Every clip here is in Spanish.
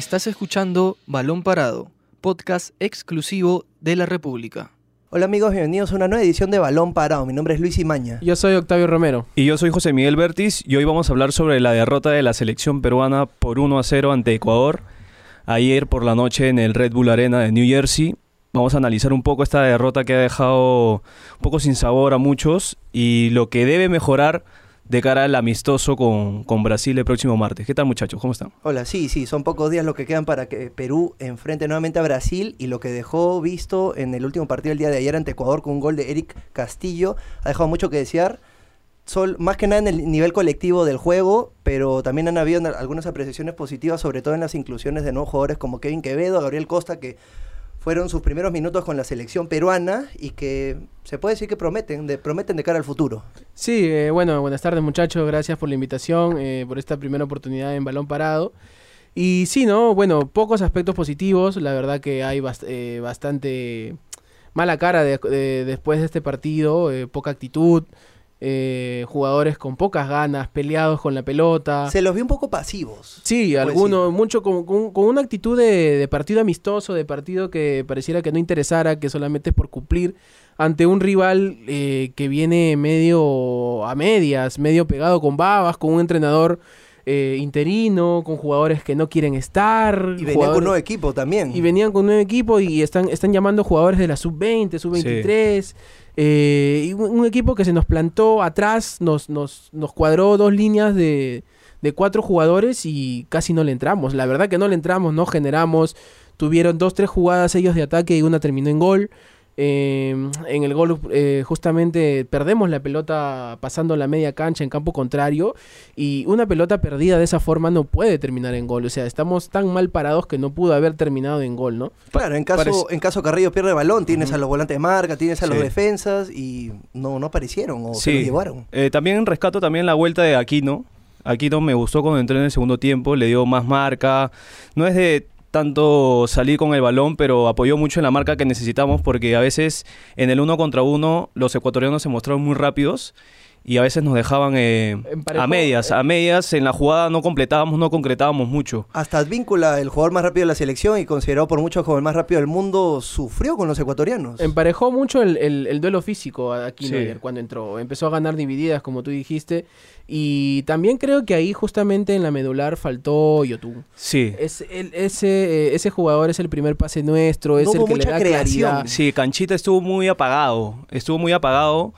Estás escuchando Balón Parado, podcast exclusivo de la República. Hola amigos, bienvenidos a una nueva edición de Balón Parado. Mi nombre es Luis Imaña. Yo soy Octavio Romero. Y yo soy José Miguel Bertis y hoy vamos a hablar sobre la derrota de la selección peruana por 1 a 0 ante Ecuador ayer por la noche en el Red Bull Arena de New Jersey. Vamos a analizar un poco esta derrota que ha dejado un poco sin sabor a muchos y lo que debe mejorar de cara al amistoso con, con, Brasil el próximo martes. ¿Qué tal muchachos? ¿Cómo están? Hola, sí, sí, son pocos días lo que quedan para que Perú enfrente nuevamente a Brasil y lo que dejó visto en el último partido del día de ayer ante Ecuador con un gol de Eric Castillo ha dejado mucho que desear. Sol, más que nada en el nivel colectivo del juego, pero también han habido algunas apreciaciones positivas, sobre todo en las inclusiones de nuevos jugadores como Kevin Quevedo, Gabriel Costa, que fueron sus primeros minutos con la selección peruana y que se puede decir que prometen, de, prometen de cara al futuro. Sí, eh, bueno, buenas tardes muchachos, gracias por la invitación, eh, por esta primera oportunidad en balón parado. Y sí, ¿no? Bueno, pocos aspectos positivos, la verdad que hay eh, bastante mala cara después de este partido, poca actitud. Eh, jugadores con pocas ganas, peleados con la pelota. Se los vi un poco pasivos. Sí, algunos, mucho con, con, una actitud de, partido amistoso, de partido que pareciera que no interesara, que solamente es por cumplir ante un rival eh, que viene medio a medias, medio pegado con babas, con un entrenador eh, interino, con jugadores que no quieren estar. Y venían con un nuevo equipo también. Y venían con un nuevo equipo y están, están llamando jugadores de la sub-20, sub-23. Eh, y un, equipo que se nos plantó atrás, nos, nos, nos cuadró dos líneas de, de cuatro jugadores y casi no le entramos. La verdad que no le entramos, no generamos. Tuvieron dos, tres jugadas ellos de ataque y una terminó en gol. Em, en el gol eh, justamente perdemos la pelota pasando la media cancha en campo contrario y una pelota perdida de esa forma no puede terminar en gol. O sea, estamos tan mal parados que no pudo haber terminado en gol, ¿no? Claro, en caso, en caso Carrillo pierde el balón, tienes a los volantes de marca, tienes a los defensas y no, no aparecieron o se lo llevaron. Eh, también rescato también la vuelta de Aquino. Aquino me gustó cuando entró en el segundo tiempo, le dio más marca. No es de tanto salir con el balón, pero apoyó mucho en la marca que necesitamos porque a veces en el uno contra uno los ecuatorianos se mostraron muy rápidos y a veces nos dejaban eh, a medias, a medias en la jugada no completábamos, no concretábamos mucho. Hasta Advíncula, el jugador más rápido de la selección y considerado por muchos como el más rápido del mundo, sufrió con los ecuatorianos. Emparejó mucho el, duelo físico aquí cuando entró, empezó a ganar divididas como tú dijiste y también creo que ahí justamente en la medular faltó Yotun. Sí. Es ese, eh, ese jugador es el primer pase nuestro, es el que le da creación. claridad. Sí, Canchita estuvo muy apagado, estuvo muy apagado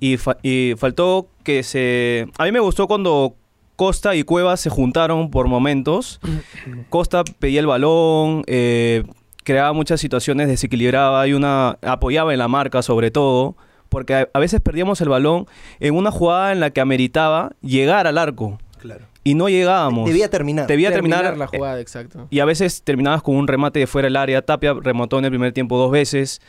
y, faltó que se... A mí me gustó cuando Costa y Cuevas se juntaron por momentos. Costa pedía el balón, eh, creaba muchas situaciones, desequilibraba y una apoyaba en la marca sobre todo, porque a, veces perdíamos el balón en una jugada en la que ameritaba llegar al arco. Claro. Y no llegábamos. Debía terminar. Debía terminar, la jugada, exacto. Y a veces terminabas con un remate de fuera del área. Tapia remontó en el primer tiempo dos veces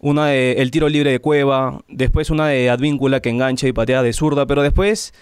una de el tiro libre de Cueva, después una de Advíncula que engancha y patea de zurda, pero después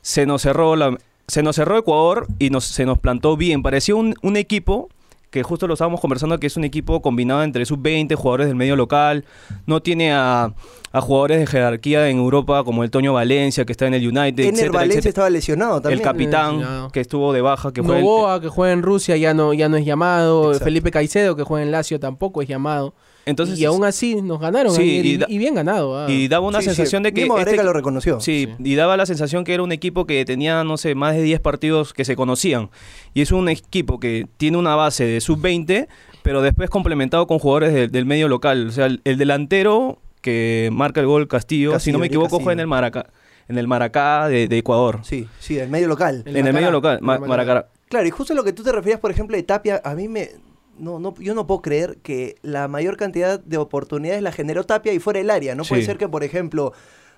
se nos cerró la se nos cerró Ecuador y nos, se nos plantó bien. Parecía un, un equipo que justo lo estábamos conversando, que es un equipo combinado entre sub-20, jugadores del medio local, no tiene a, a, jugadores de jerarquía en Europa como el Toño Valencia, que está en el United, En el Valencia estaba lesionado también. El capitán, que estuvo de baja, que Novoa, que juega en Rusia, ya no, ya no es llamado. Felipe Caicedo, que juega en Lazio, tampoco es llamado. Entonces, y aún así nos ganaron y, bien ganado. Ah. Y daba una sensación de que... este, lo reconoció. Sí, y daba la sensación que era un equipo que tenía, no sé, más de 10 partidos que se conocían. Y es un equipo que tiene una base de sub-20, pero después complementado con jugadores del medio local. O sea, el, delantero que marca el gol Castillo, si no me equivoco, fue en el Maracá, en el Maracá de, Ecuador. Sí, sí, el medio local. en el medio local, Maracá. Claro, y justo lo que tú te referías, por ejemplo, de Tapia, a mí me no, no, yo no puedo creer que la mayor cantidad de oportunidades la generó Tapia y fuera el área. No puede ser que, por ejemplo,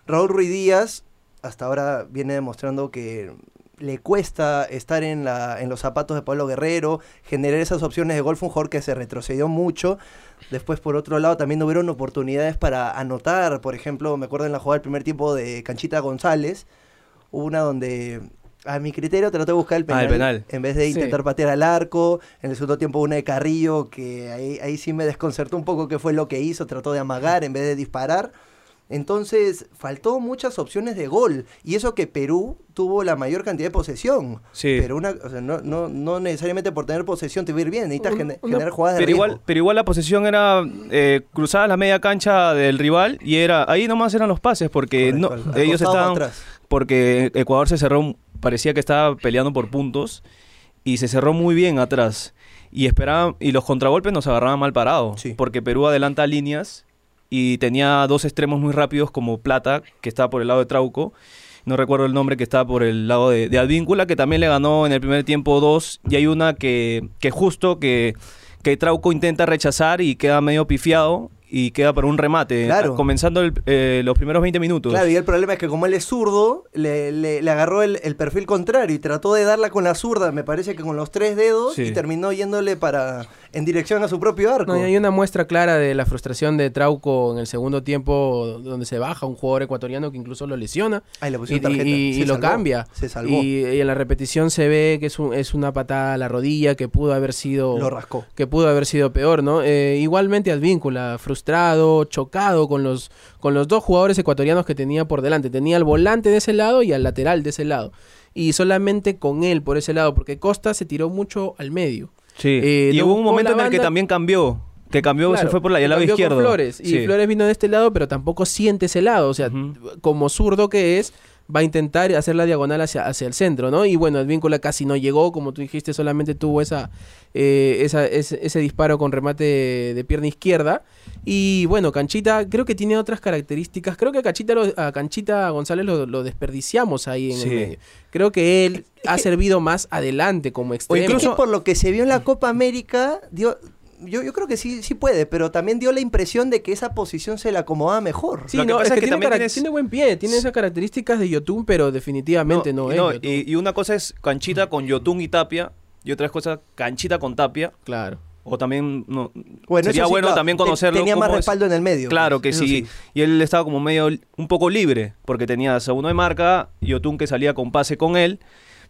Raúl Ruiz Díaz hasta ahora viene demostrando que le cuesta estar en, la, en los zapatos de Pablo Guerrero, generar esas opciones de golf, un jugador que se retrocedió mucho. Después, por otro lado, también hubieron oportunidades para anotar. Por ejemplo, me acuerdo en la jugada del primer tiempo de Canchita González, hubo una donde a mi criterio trató de buscar el ah, penal, en vez de intentar patear al arco. En el segundo tiempo una de Carrillo que ahí, ahí sí me desconcertó un poco qué fue lo que hizo, trató de amagar en vez de disparar. Entonces, faltó muchas opciones de gol. Y eso que Perú tuvo la mayor cantidad de posesión. Sí. Pero una, o sea, no, no, no necesariamente por tener posesión te va a ir bien. Necesitas Un- gener- una- generar jugadas de Pero igual, riesgo. pero igual la posesión era eh, cruzada la media cancha del rival y era ahí nomás eran los pases porque Correcto, no, al- al ellos estaban atrás. porque Ecuador se cerró parecía que estaba peleando por puntos y se cerró muy bien atrás y esperaban y los contragolpes nos agarraban mal parados Sí. porque Perú adelanta líneas y tenía dos extremos muy rápidos como Plata que estaba por el lado de Trauco no recuerdo el nombre que estaba por el lado de, de Advíncula, que también le ganó en el primer tiempo dos. Y hay una que, que justo que, que Trauco intenta rechazar y queda medio pifiado y queda para un remate, Claro. comenzando el- eh, los primeros 20 minutos. Claro, y el problema es que como él es zurdo, le, le- le agarró el, el perfil contrario y trató de darla con la zurda, me parece que con los tres dedos, Sí. y terminó yéndole para en dirección a su propio arco. No, y hay una muestra clara de la frustración de Trauco en el segundo tiempo, donde se baja un jugador ecuatoriano que incluso lo lesiona Ahí le y, tarjeta. y- Se y lo cambia. Se salvó. Y, y en la repetición se ve que es, un- es una patada a la rodilla que pudo haber sido Lo rascó. que pudo haber sido peor, ¿no? Eh, igualmente Advíncula, frustrado, chocado con los, con los dos jugadores ecuatorianos que tenía por delante. Tenía al volante de ese lado y al lateral de ese lado. Y solamente con él por ese lado, porque Costa se tiró mucho al medio. Sí. Eh, y no hubo un momento en el que también cambió. Que cambió, se fue por la, el lado izquierdo. Flores. Y Sí. Flores vino de este lado, pero tampoco siente ese lado. O sea, como zurdo que es, va a intentar hacer la diagonal hacia, hacia el centro, ¿no? Y bueno, Advíncula casi no llegó, como tú dijiste, solamente tuvo esa, eh, esa- ese, ese disparo con remate de, de pierna izquierda. Y bueno, Canchita creo que tiene otras características. Creo que a Canchita, lo- a Canchita González lo, lo desperdiciamos ahí en Sí. el medio. Creo que él ha servido más adelante como O extremo. incluso por lo que se vio en la Copa América, dio, yo, yo creo que sí, sí puede, pero también dio la impresión de que esa posición se le acomodaba mejor. Sí, Lo que no, pasa es que, es que tiene, también cara- tienes- tiene buen pie, tiene esas características de Yotun, pero definitivamente no, y, es no, Yotun. y, y una cosa es Canchita con Yotun y Tapia. Y otra cosa, Canchita con Tapia. Claro. O también, no, Bueno, sería eso sí, bueno claro, también te- conocerlo. Tenía más cómo es. respaldo en el medio. Claro que pues, eso sí. Y él estaba como medio, un poco libre, porque tenías a uno de marca y Otún que salía con pase con él.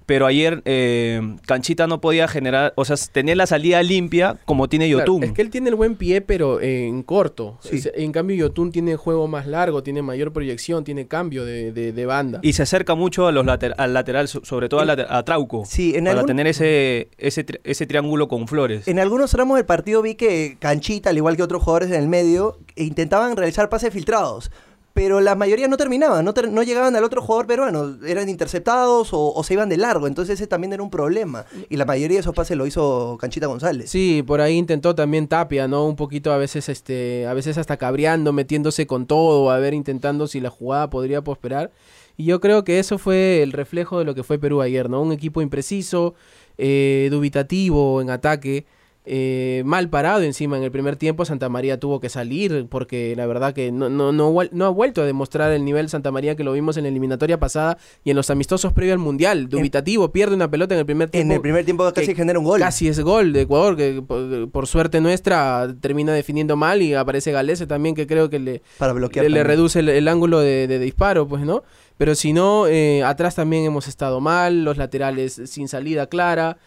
Pero ayer eh, Canchita no podía generar, o sea, tenía la salida limpia como tiene Claro, Yotun. es que él tiene el buen pie, pero en corto. Sí. Es- en cambio, Yotun tiene juego más largo, tiene mayor proyección, tiene cambio de, de- de banda. Y se acerca mucho a los later- al lateral, so- sobre todo a Trauco. Sí, en para algún- tener ese, ese, tri- ese triángulo con flores. En algunos tramos del partido vi que Canchita, al igual que otros jugadores en el medio, intentaban realizar pases filtrados. Pero la mayoría no terminaban, no, no llegaban al otro jugador peruano, eran interceptados o, o se iban de largo, entonces ese también era un problema. Y la mayoría de esos pases lo hizo Canchita González. Sí, por ahí intentó también Tapia, ¿no? Un poquito a veces, este, a veces hasta cabreando, metiéndose con todo, a ver, intentando si la jugada podría prosperar. Y yo creo que eso fue el reflejo de lo que fue Perú ayer, ¿no? Un equipo impreciso, eh, dubitativo en ataque, eh, mal parado encima en el primer tiempo. Santa María tuvo que salir porque la verdad que no, no, no, ha vuelto a demostrar el nivel Santa María que lo vimos en la eliminatoria pasada y en los amistosos previo al Mundial. Dubitativo, pierde una pelota en el primer tiempo. En el primer tiempo casi genera un gol. Casi es gol de Ecuador, que por, por suerte nuestra termina definiendo mal y aparece Galese también, que creo que le, para bloquear. le, reduce el, el ángulo de, de disparo, pues, ¿no? Pero si no, eh, atrás también hemos estado mal, los laterales sin salida clara.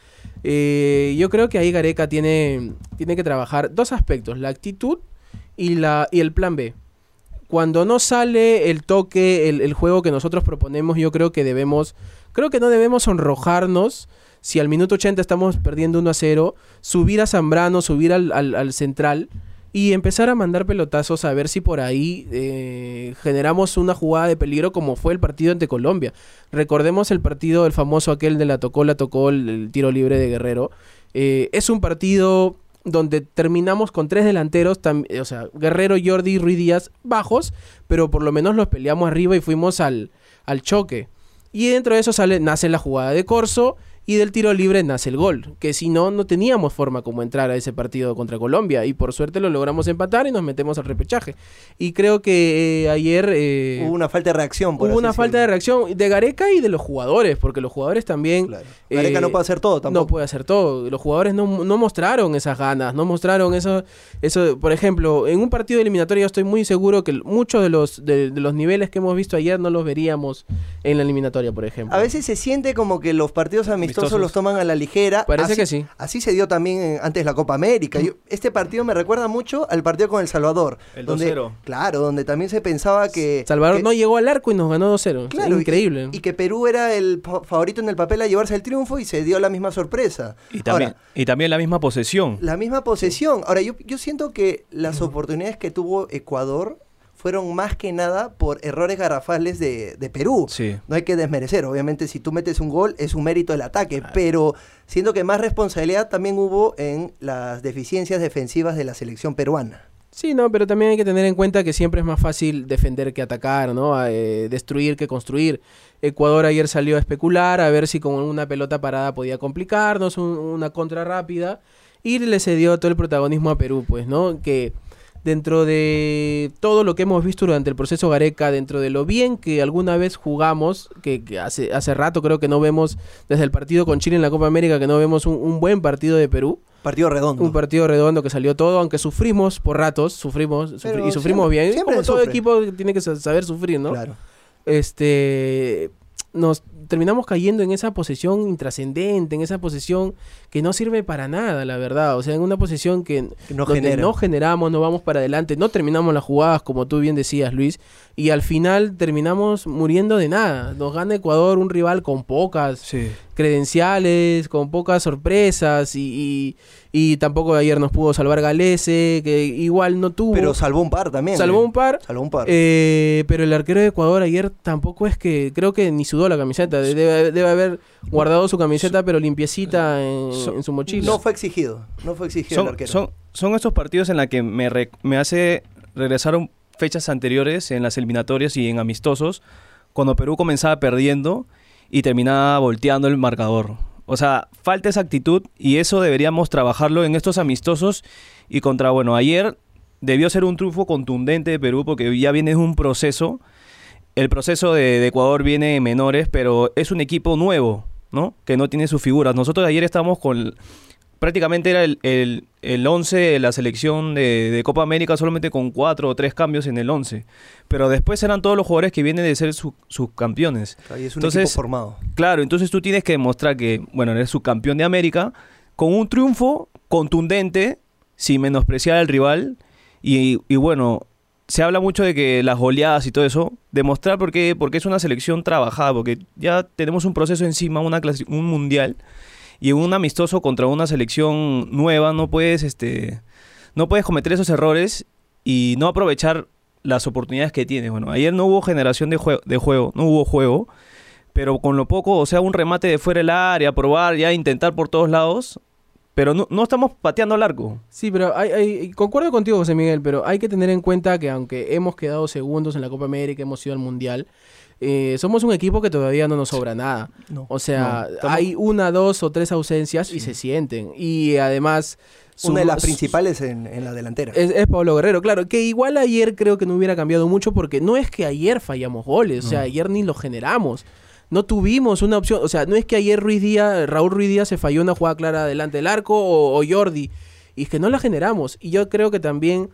Eh, yo creo que ahí Gareca tiene, tiene que trabajar dos aspectos, la actitud y, la, y el plan B. Cuando no sale el toque, el, el juego que nosotros proponemos, yo creo que debemos, creo que no debemos sonrojarnos si al minuto 80 estamos perdiendo 1 a 0, subir a Zambrano, subir al, al- al central y empezar a mandar pelotazos a ver si por ahí eh, generamos una jugada de peligro como fue el partido ante Colombia. Recordemos el partido, el famoso aquel de la tocó, la tocó, el, tiro libre de Guerrero. Eh, es un partido donde terminamos con tres delanteros, tam- o sea, Guerrero, Jordi y Ruiz Díaz bajos, pero por lo menos los peleamos arriba y fuimos al, al choque. Y dentro de eso sale, nace la jugada de Corso y del tiro libre nace el gol. Que si no, no teníamos forma como entrar a ese partido contra Colombia. Y por suerte lo logramos empatar y nos metemos al repechaje. Y creo que eh, ayer eh, Hubo una falta de reacción. por hubo una falta de reacción de Gareca y de los jugadores, porque los jugadores también... Claro. Gareca eh, no puede hacer todo tampoco. No puede hacer todo. Los jugadores no, no mostraron esas ganas, no mostraron eso, eso. Por ejemplo, en un partido eliminatorio yo estoy muy seguro que muchos de los, de, de los niveles que hemos visto ayer no los veríamos en la eliminatoria, por ejemplo. A veces se siente como que los partidos amistosos amistosos, los toman a la ligera. Parece que sí. Así se dio también antes la Copa América. este partido me recuerda mucho al partido con El Salvador. El 2-0. Claro, donde también se pensaba que... Salvador no llegó al arco y nos ganó 2-0. Claro, increíble. Y, que Perú era el favorito en el papel a llevarse el triunfo y se dio la misma sorpresa. Y también, y también la misma posesión. La misma posesión. Ahora, yo, yo siento que las oportunidades que tuvo Ecuador fueron más que nada por errores garrafales de, Perú. Sí. No hay que desmerecer, obviamente si tú metes un gol es un mérito del ataque, pero siento que más responsabilidad también hubo en las deficiencias defensivas de la selección peruana. Sí, no, pero también hay que tener en cuenta que siempre es más fácil defender que atacar, ¿no? Eh, destruir que construir. Ecuador ayer salió a especular, a ver si con una pelota parada podía complicarnos, una contra rápida, y le cedió todo el protagonismo a Perú, pues, ¿no? Que dentro de todo lo que hemos visto durante el proceso Gareca, dentro de lo bien que alguna vez jugamos, que, hace, hace rato creo que no vemos, desde el partido con Chile en la Copa América, que no vemos un, buen partido de Perú. Partido redondo. Un partido redondo que salió todo, aunque sufrimos por ratos, sufrimos y sufrimos bien. Siempre Como todo equipo tiene que saber sufrir, ¿no? Claro. Este, nos terminamos cayendo en esa posición intrascendente, en esa posición que no sirve para nada, la verdad. O sea, en una posición que, no, no generamos, no vamos para adelante, no terminamos las jugadas, como tú bien decías, Luis, y al final terminamos muriendo de nada. Nos gana Ecuador un rival con pocas credenciales, con pocas sorpresas y, y, tampoco ayer nos pudo salvar Galese, que igual no tuvo. Pero salvó un par también. Salvó un par. Salvó un par. Eh, pero el arquero de Ecuador ayer tampoco es que, creo que ni sudó la camiseta. Debe, haber guardado su camiseta, pero limpiecita en, su mochila. No fue exigido. No fue exigido son, el arquero. Son, son estos partidos en los que me, me hace regresar fechas anteriores en las eliminatorias y en amistosos, cuando Perú comenzaba perdiendo y terminaba volteando el marcador. O sea, falta esa actitud y eso deberíamos trabajarlo en estos amistosos y contra, bueno, ayer debió ser un triunfo contundente de Perú porque ya viene un proceso. El proceso de, Ecuador viene en menores, pero es un equipo nuevo, ¿no? Que no tiene sus figuras. Nosotros ayer estábamos con prácticamente era el, el, el 11 de la selección de, Copa América solamente con cuatro o tres cambios en el 11. Pero después eran todos los jugadores que vienen de ser sus campeones. es un equipo formado. Claro, entonces tú tienes que demostrar que, bueno, eres subcampeón de América con un triunfo contundente, sin menospreciar al rival. Y, y bueno, se habla mucho de que las goleadas y todo eso, demostrar porque, porque es una selección trabajada, porque ya tenemos un proceso encima, una un mundial y un amistoso contra una selección nueva no puedes, este, no puedes cometer esos errores y no aprovechar las oportunidades que tienes. Bueno, ayer no hubo generación de, de juego, no hubo juego, pero con lo poco, o sea, un remate de fuera del área, probar, ya intentar por todos lados, pero no, no, estamos pateando largo. Sí, pero hay, hay, concuerdo contigo, José Miguel, pero hay que tener en cuenta que aunque hemos quedado segundos en la Copa América, hemos ido al Mundial, eh, somos un equipo que todavía no nos sobra nada. o sea, hay una, dos o tres ausencias y se sienten. Y además... Una de las principales en, la delantera. Es, Pablo Guerrero, claro. Que igual ayer creo que no hubiera cambiado mucho porque no es que ayer fallamos goles, o sea, ayer ni los generamos. No tuvimos una opción, o sea, no es que ayer Ruiz Díaz, Raúl Ruiz Díaz se falló una jugada clara delante del arco o, o Jordi, y es que no la generamos. Y yo creo que también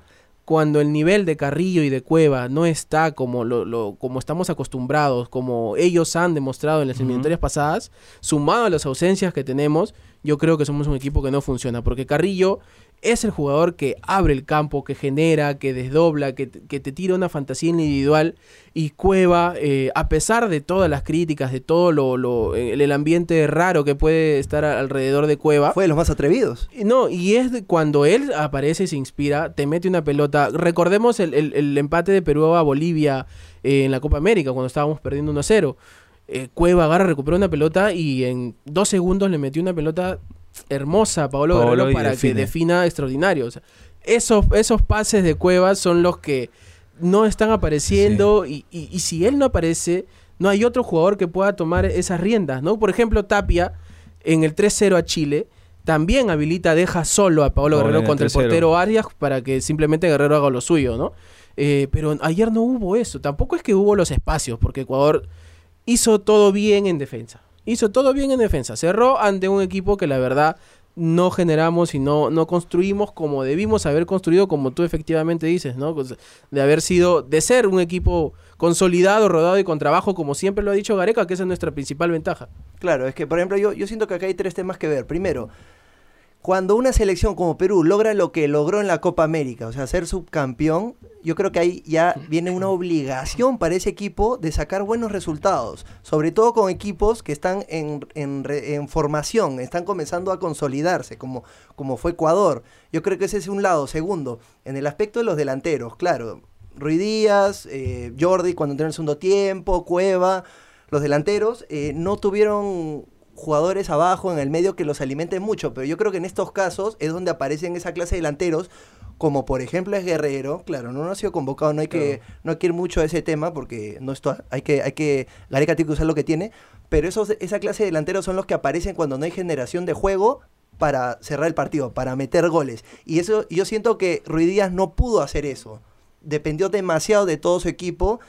cuando el nivel de Carrillo y de Cueva no está como, lo, como estamos acostumbrados, como ellos han demostrado en las eliminatorias pasadas, sumado a las ausencias que tenemos, yo creo que somos un equipo que no funciona, porque Carrillo es el jugador que abre el campo, que genera, que desdobla, que, te tira una fantasía individual. Y Cueva, eh, a pesar de todas las críticas, de todo lo, el, ambiente raro que puede estar alrededor de Cueva. Fue de los más atrevidos. No, y es cuando él aparece y se inspira, te mete una pelota. Recordemos el, empate de Perú a Bolivia eh, en la Copa América, cuando estábamos perdiendo 1-0. Eh, Cueva agarra, recupera una pelota y en dos segundos le metió una pelota hermosa Paolo, Guerrero para que defina extraordinario. esos, esos pases de Cuevas son los que no están apareciendo y, si él no aparece, no hay otro jugador que pueda tomar esas riendas, ¿no? Por ejemplo, Tapia en el 3-0 a Chile también habilita, deja solo a Paolo Guerrero contra el, portero Arias para que simplemente Guerrero haga lo suyo, ¿no? Eh, pero ayer no hubo eso, tampoco es que hubo los espacios, porque Ecuador hizo todo bien en defensa hizo todo bien en defensa. Cerró ante un equipo que la verdad no generamos y no, no construimos como debimos haber construido, como tú efectivamente dices, ¿no? Pues, de haber sido, de ser un equipo consolidado, rodado y con trabajo, como siempre lo ha dicho Gareca, que esa es nuestra principal ventaja. Claro, es que, por ejemplo, yo, yo siento que acá hay tres temas que ver. Primero, cuando una selección como Perú logra lo que logró en la Copa América, o sea, ser subcampeón, yo creo que ahí ya viene una obligación para ese equipo de sacar buenos resultados, sobre todo con equipos que están en, en, formación, están comenzando a consolidarse, como, como fue Ecuador. Yo creo que ese es un lado. Segundo, en el aspecto de los delanteros, claro, Ruiz Díaz, eh, Jordi cuando entró en el segundo tiempo, Cueva, los delanteros, eh, no tuvieron jugadores abajo en el medio que los alimenten mucho, pero yo creo que en estos casos es donde aparecen esa clase de delanteros, como por ejemplo es Guerrero, claro, no, ha sido convocado, no hay que no hay que ir mucho a ese tema porque no está, hay que hay que Gareca tiene que usar lo que tiene, pero esos esa clase de delanteros son los que aparecen cuando no hay generación de juego para cerrar el partido, para meter goles. Y eso yo siento que Ruiz Díaz no pudo hacer eso. Dependió demasiado de todo su equipo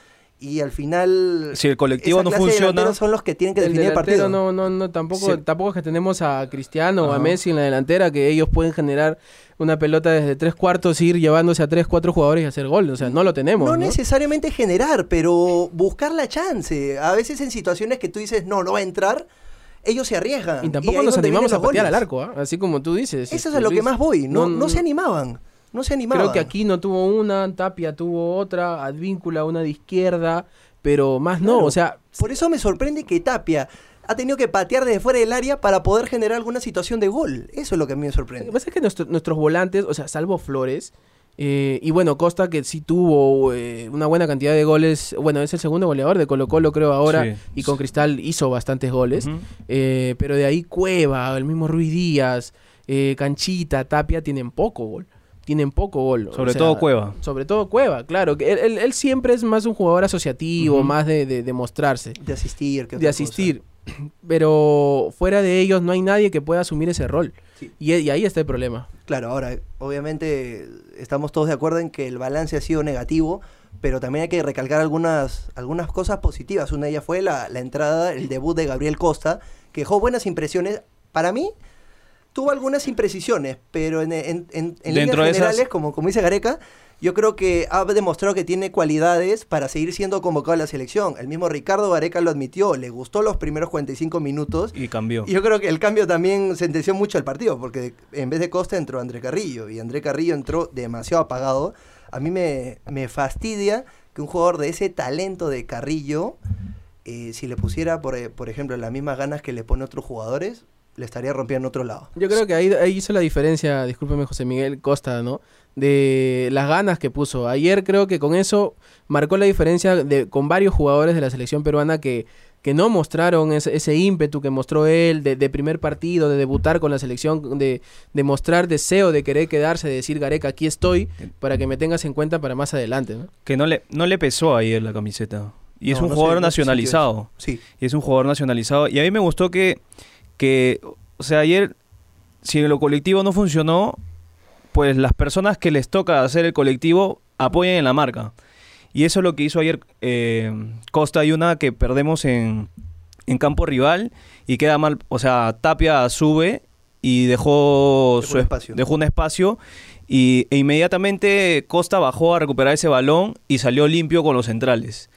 y al final si el colectivo no funciona son los que tienen que definir el, partido. no no no tampoco tampoco es que tenemos a Cristiano o a Messi en la delantera que ellos pueden generar una pelota desde tres cuartos ir llevándose a tres cuatro jugadores y hacer gol o sea no lo tenemos no, necesariamente generar pero buscar la chance. A veces en situaciones que tú dices no no va a entrar ellos se arriesgan y tampoco nos animamos a patear al arco ¿ah? así como tú dices eso es a lo que más voy. No, no. se animaban no se animaba. Creo que aquí no tuvo una, Tapia tuvo otra, Advíncula una de izquierda, pero más no, o sea... Por eso me sorprende que Tapia ha tenido que patear desde fuera del área para poder generar alguna situación de gol. Eso es lo que a mí me sorprende. Lo que pasa es que nuestros volantes, o sea, salvo Flores, eh, y bueno, Costa que sí tuvo eh, una buena cantidad de goles, bueno, es el segundo goleador de Colo Colo creo ahora, y con Cristal hizo bastantes goles, eh, pero de ahí Cueva, el mismo Ruiz Díaz, Canchita, Tapia tienen poco gol tienen poco gol. Sobre todo Cueva. Sobre todo Cueva, claro. que él, siempre es más un jugador asociativo, más de, de, mostrarse. De asistir. de asistir. Pero fuera de ellos no hay nadie que pueda asumir ese rol. Y, ahí está el problema. Claro, ahora, obviamente estamos todos de acuerdo en que el balance ha sido negativo, pero también hay que recalcar algunas, algunas cosas positivas. Una de ellas fue la, la entrada, el debut de Gabriel Costa, que dejó buenas impresiones. Para mí, tuvo algunas imprecisiones, pero en, en, en, líneas generales, como, como dice Gareca, yo creo que ha demostrado que tiene cualidades para seguir siendo convocado a la selección. El mismo Ricardo Gareca lo admitió, le gustó los primeros 45 minutos. Y cambió. Y yo creo que el cambio también sentenció mucho al partido, porque en vez de Costa entró André Carrillo, y André Carrillo entró demasiado apagado. A mí me, me fastidia que un jugador de ese talento de Carrillo, eh, si le pusiera, por, por ejemplo, las mismas ganas que le pone otros jugadores, le estaría rompiendo en otro lado. Yo creo que ahí, ahí hizo la diferencia, discúlpeme José Miguel Costa, ¿no? De las ganas que puso. Ayer creo que con eso marcó la diferencia de, con varios jugadores de la selección peruana que, que no mostraron ese, ese ímpetu que mostró él de, primer partido, de debutar con la selección, de, de, mostrar deseo de querer quedarse, de decir Gareca, aquí estoy, para que me tengas en cuenta para más adelante. ¿no? Que no le, no le pesó ayer la camiseta. Y es un jugador nacionalizado. sí. Y es un jugador nacionalizado. Y a mí me gustó que que, o sea, ayer, si lo colectivo no funcionó, pues las personas que les toca hacer el colectivo apoyen en la marca. Y eso es lo que hizo ayer eh, Costa y una que perdemos en, en, campo rival y queda mal. O sea, Tapia sube y dejó, su, un espacio. dejó un espacio y, e inmediatamente Costa bajó a recuperar ese balón y salió limpio con los centrales.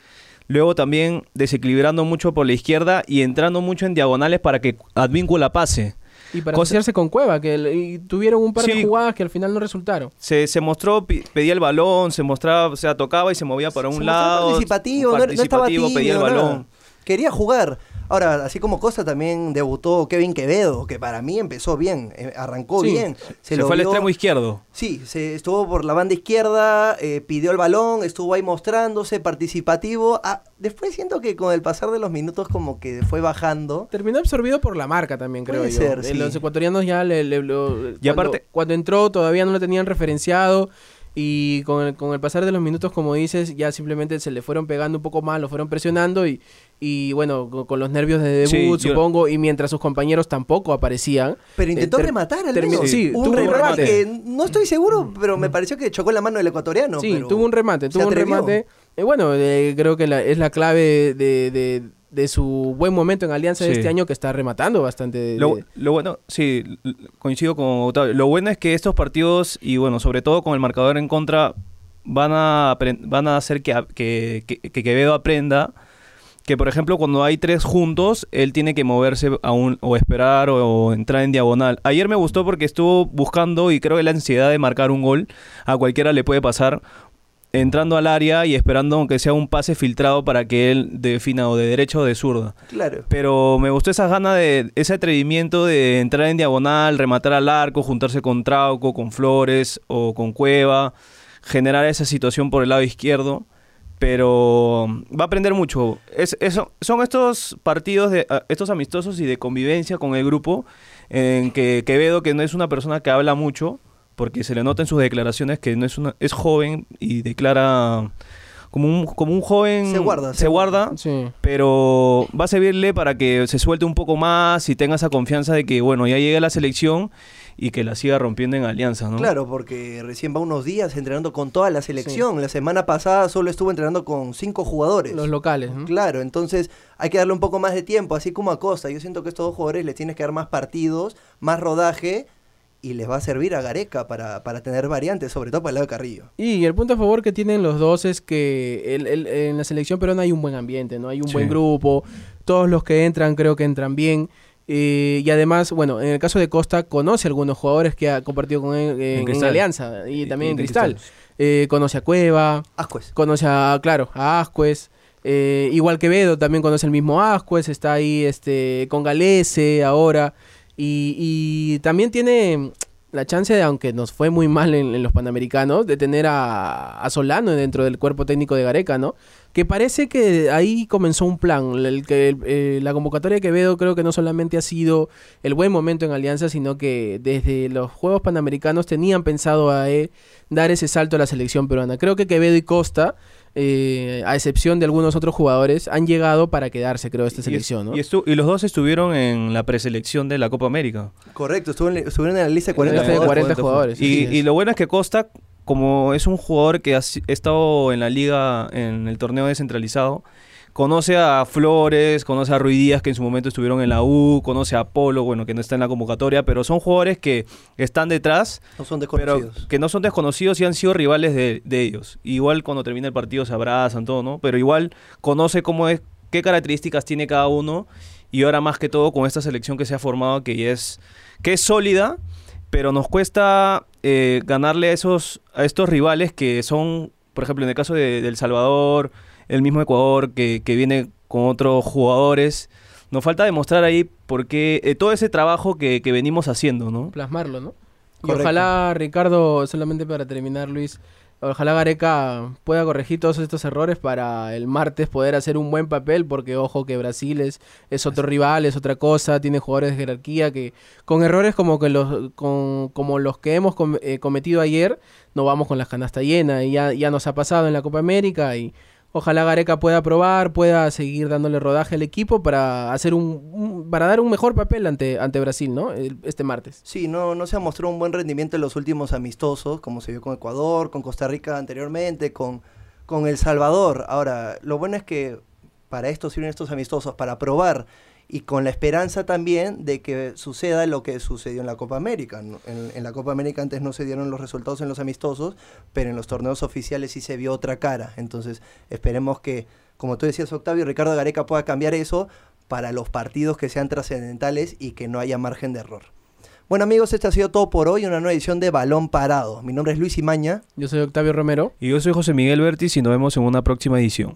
Luego también desequilibrando mucho por la izquierda y entrando mucho en diagonales para que Advíncula pase. Y para asociarse con Cueva, que tuvieron un par de jugadas que al final no resultaron. Se, se mostró, pedía el balón, se mostraba, o sea, tocaba y se movía para un lado. Participativo, participativo, pedía el balón. Quería jugar. Ahora, así como Costa también debutó Kevin Quevedo, que para mí empezó bien, eh, arrancó bien. Se, fue al extremo izquierdo. Sí, se estuvo por la banda izquierda, eh, pidió el balón, estuvo ahí mostrándose, participativo. Ah, después siento que con el pasar de los minutos como que fue bajando. Terminó absorbido por la marca también, creo Puede yo. Ser, sí. Los ecuatorianos ya le, y cuando, aparte, cuando entró todavía no lo tenían referenciado. Y con el, con el pasar de los minutos, como dices, ya simplemente se le fueron pegando un poco más, lo fueron presionando y, y bueno, con, los nervios de debut, supongo, y mientras sus compañeros tampoco aparecían. Pero intentó eh, rematar al menos. Sí, un remate, que no estoy seguro, pero me pareció que chocó la mano del ecuatoriano. Sí, tuvo un remate, tuvo un remate. Eh, bueno, eh, creo que la, es la clave de, de su buen momento en Alianza de este año que está rematando bastante. de- Lo, de- lo bueno, sí, coincido con Octavio. Lo bueno es que estos partidos, y bueno, sobre todo con el marcador en contra, van a, van a hacer que, que, que- que Quevedo aprenda que, por ejemplo, cuando hay tres juntos, él tiene que moverse a un, o esperar o, o entrar en diagonal. Ayer me gustó porque estuvo buscando y creo que la ansiedad de marcar un gol a cualquiera le puede pasar entrando al área y esperando aunque sea un pase filtrado para que él defina o de derecha o de zurda. Claro. Pero me gustó esa gana de ese atrevimiento de entrar en diagonal, rematar al arco, juntarse con Trauco, con Flores o con Cueva, generar esa situación por el lado izquierdo. Pero va a aprender mucho. Es, eso, son estos partidos, de, ah, estos amistosos y de convivencia con el grupo, en que Quevedo, que no es una persona que habla mucho, porque se le nota en sus declaraciones que no es una, es joven y declara como un, como un joven Se guarda, se se guarda Sí. pero va a servirle para que se suelte un poco más y tenga esa confianza de que, bueno, ya llegue a la selección y que la siga rompiendo en alianza, ¿no? Claro, porque recién va unos días entrenando con toda la selección. La semana pasada solo estuvo entrenando con cinco jugadores. Los locales. ¿no? Claro, entonces hay que darle un poco más de tiempo, así como a Costa. Yo siento que estos dos jugadores les tienes que dar más partidos, más rodaje y les va a servir a Gareca para, para tener variantes, sobre todo para el lado de Carrillo. Y el punto a favor que tienen los dos es que el- el- en la selección peruana hay un buen ambiente, ¿no? Hay un Sí. buen grupo, todos los que entran creo que entran bien. Eh, y además, bueno, en el caso de Costa, conoce a algunos jugadores que ha compartido con él en, en. Alianza y también en Cristal. Eh, conoce a Cueva, Ascuez. conoce a, claro, a Ascuez. eh, igual que Bedo, también conoce el mismo Ascuez, está ahí este, con Galese ahora. Y, y también tiene la chance, de, aunque nos fue muy mal en, en los Panamericanos, de tener a, a Solano dentro del cuerpo técnico de Gareca, ¿no? Que parece que ahí comenzó un plan. El, que, eh, la convocatoria de Quevedo creo que no solamente ha sido el buen momento en Alianza, sino que desde los Juegos Panamericanos tenían pensado a, eh, dar ese salto a la selección peruana. Creo que Quevedo y Costa, eh, a excepción de algunos otros jugadores, han llegado para quedarse, creo, a esta selección, ¿no? Y, estu- y los dos estuvieron en la preselección de la Copa América. Correcto, estuvieron en la lista de 40 Lista de jugadores. 40 jugadores. Y, así es. y lo bueno es que Costa, como es un jugador que ha estado en la liga, en el torneo descentralizado, conoce a Flores, conoce a Ruiz Díaz, que en su momento estuvieron en la U, conoce a Polo, bueno, que no está en la convocatoria, pero son jugadores que están detrás No son pero desconocidos. que no son desconocidos y han sido rivales de, de ellos. Igual cuando termina el partido se abrazan, todo, ¿no? Pero igual conoce cómo es, qué características tiene cada uno y ahora más que todo con esta selección que se ha formado que es, que es sólida, pero nos cuesta eh, ganarle a, esos, a estos rivales que son, por ejemplo, en el caso de, de El Salvador, el mismo Ecuador, que, que viene con otros jugadores. Nos falta demostrar ahí porque eh, todo ese trabajo que, que venimos haciendo, ¿no? plasmarlo, ¿no? Y ojalá, Ricardo, solamente para terminar, Luis, ojalá Gareca pueda corregir todos estos errores para el martes poder hacer un buen papel, porque ojo que Brasil es, es otro rival, es otra cosa, tiene jugadores de jerarquía que con errores como que los con, como los que hemos com- eh, cometido ayer, no vamos con la canasta llena. Y ya, ya nos ha pasado en la Copa América y Ojalá Gareca pueda probar, pueda seguir dándole rodaje al equipo para hacer un, para dar un mejor papel ante, ante Brasil, ¿no? Este martes. Sí, no, no se ha mostrado un buen rendimiento en los últimos amistosos, como se vio con Ecuador, con Costa Rica anteriormente, con, con El Salvador. Ahora, lo bueno es que para esto sirven estos amistosos, para probar y con la esperanza también de que suceda lo que sucedió en la Copa América. ¿no? En, en la Copa América antes no se dieron los resultados en los amistosos, pero en los torneos oficiales sí se vio otra cara. Entonces, esperemos que, como tú decías, Octavio, Ricardo Gareca pueda cambiar eso para los partidos que sean trascendentales y que no haya margen de error. Bueno amigos, esto ha sido todo por hoy, una nueva edición de Balón Parado. Mi nombre es Luis Imaña. Yo soy Octavio Romero. Y yo soy José Miguel Bertis y nos vemos en una próxima edición.